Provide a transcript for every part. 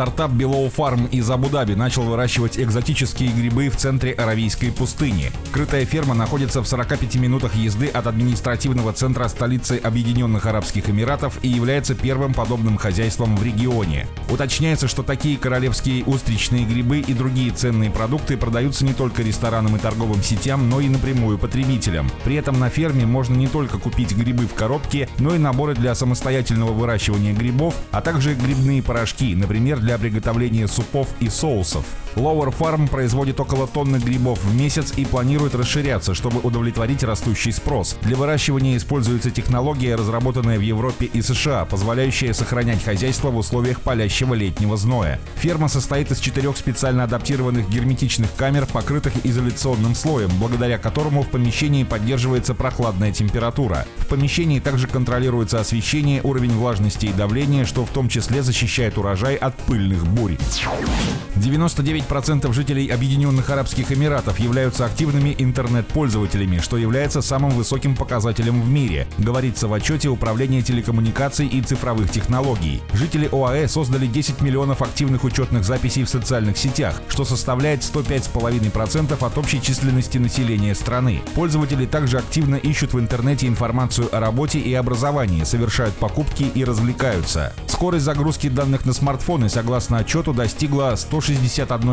Стартап Below Farm из Абу-Даби начал выращивать экзотические грибы в центре Аравийской пустыни. Крытая ферма находится в 45 минутах езды от административного центра столицы Объединенных Арабских Эмиратов и является первым подобным хозяйством в регионе. Уточняется, что такие королевские устричные грибы и другие ценные продукты продаются не только ресторанам и торговым сетям, но и напрямую потребителям. При этом на ферме можно не только купить грибы в коробке, но и наборы для самостоятельного выращивания грибов, а также грибные порошки, например, для для приготовления супов и соусов. Lower Farm производит около тонны грибов в месяц и планирует расширяться, чтобы удовлетворить растущий спрос. Для выращивания используется технология, разработанная в Европе и США, позволяющая сохранять хозяйство в условиях палящего летнего зноя. Ферма состоит из четырех специально адаптированных герметичных камер, покрытых изоляционным слоем, благодаря которому в помещении поддерживается прохладная температура. В помещении также контролируется освещение, уровень влажности и давления, что в том числе защищает урожай от пыльных бурь. 99% жителей Объединенных Арабских Эмиратов являются активными интернет-пользователями, что является самым высоким показателем в мире, говорится в отчете Управления телекоммуникаций и цифровых технологий. Жители ОАЭ создали 10 миллионов активных учетных записей в социальных сетях, что составляет 105,5% от общей численности населения страны. Пользователи также активно ищут в интернете информацию о работе и образовании, совершают покупки и развлекаются. Скорость загрузки данных на смартфоны, согласно отчету, достигла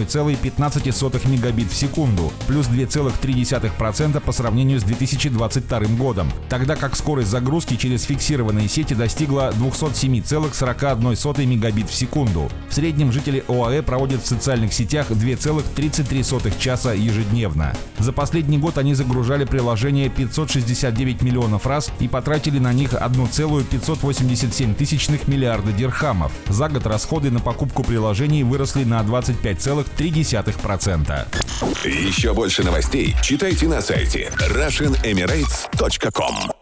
161,15 мегабит в секунду, плюс 2,3% по сравнению с 2022 годом, тогда как скорость загрузки через фиксированные сети достигла 207,41 мегабит в секунду. В среднем жители ОАЭ проводят в социальных сетях 2,33 часа ежедневно. За последний год они загружали приложение 569 миллионов раз и потратили на них 1,587 тысячных миллиарда дирхамов. За год расходы на покупку приложений выросли на 25,3%. Еще больше новостей читайте на сайте RussianEmirates.com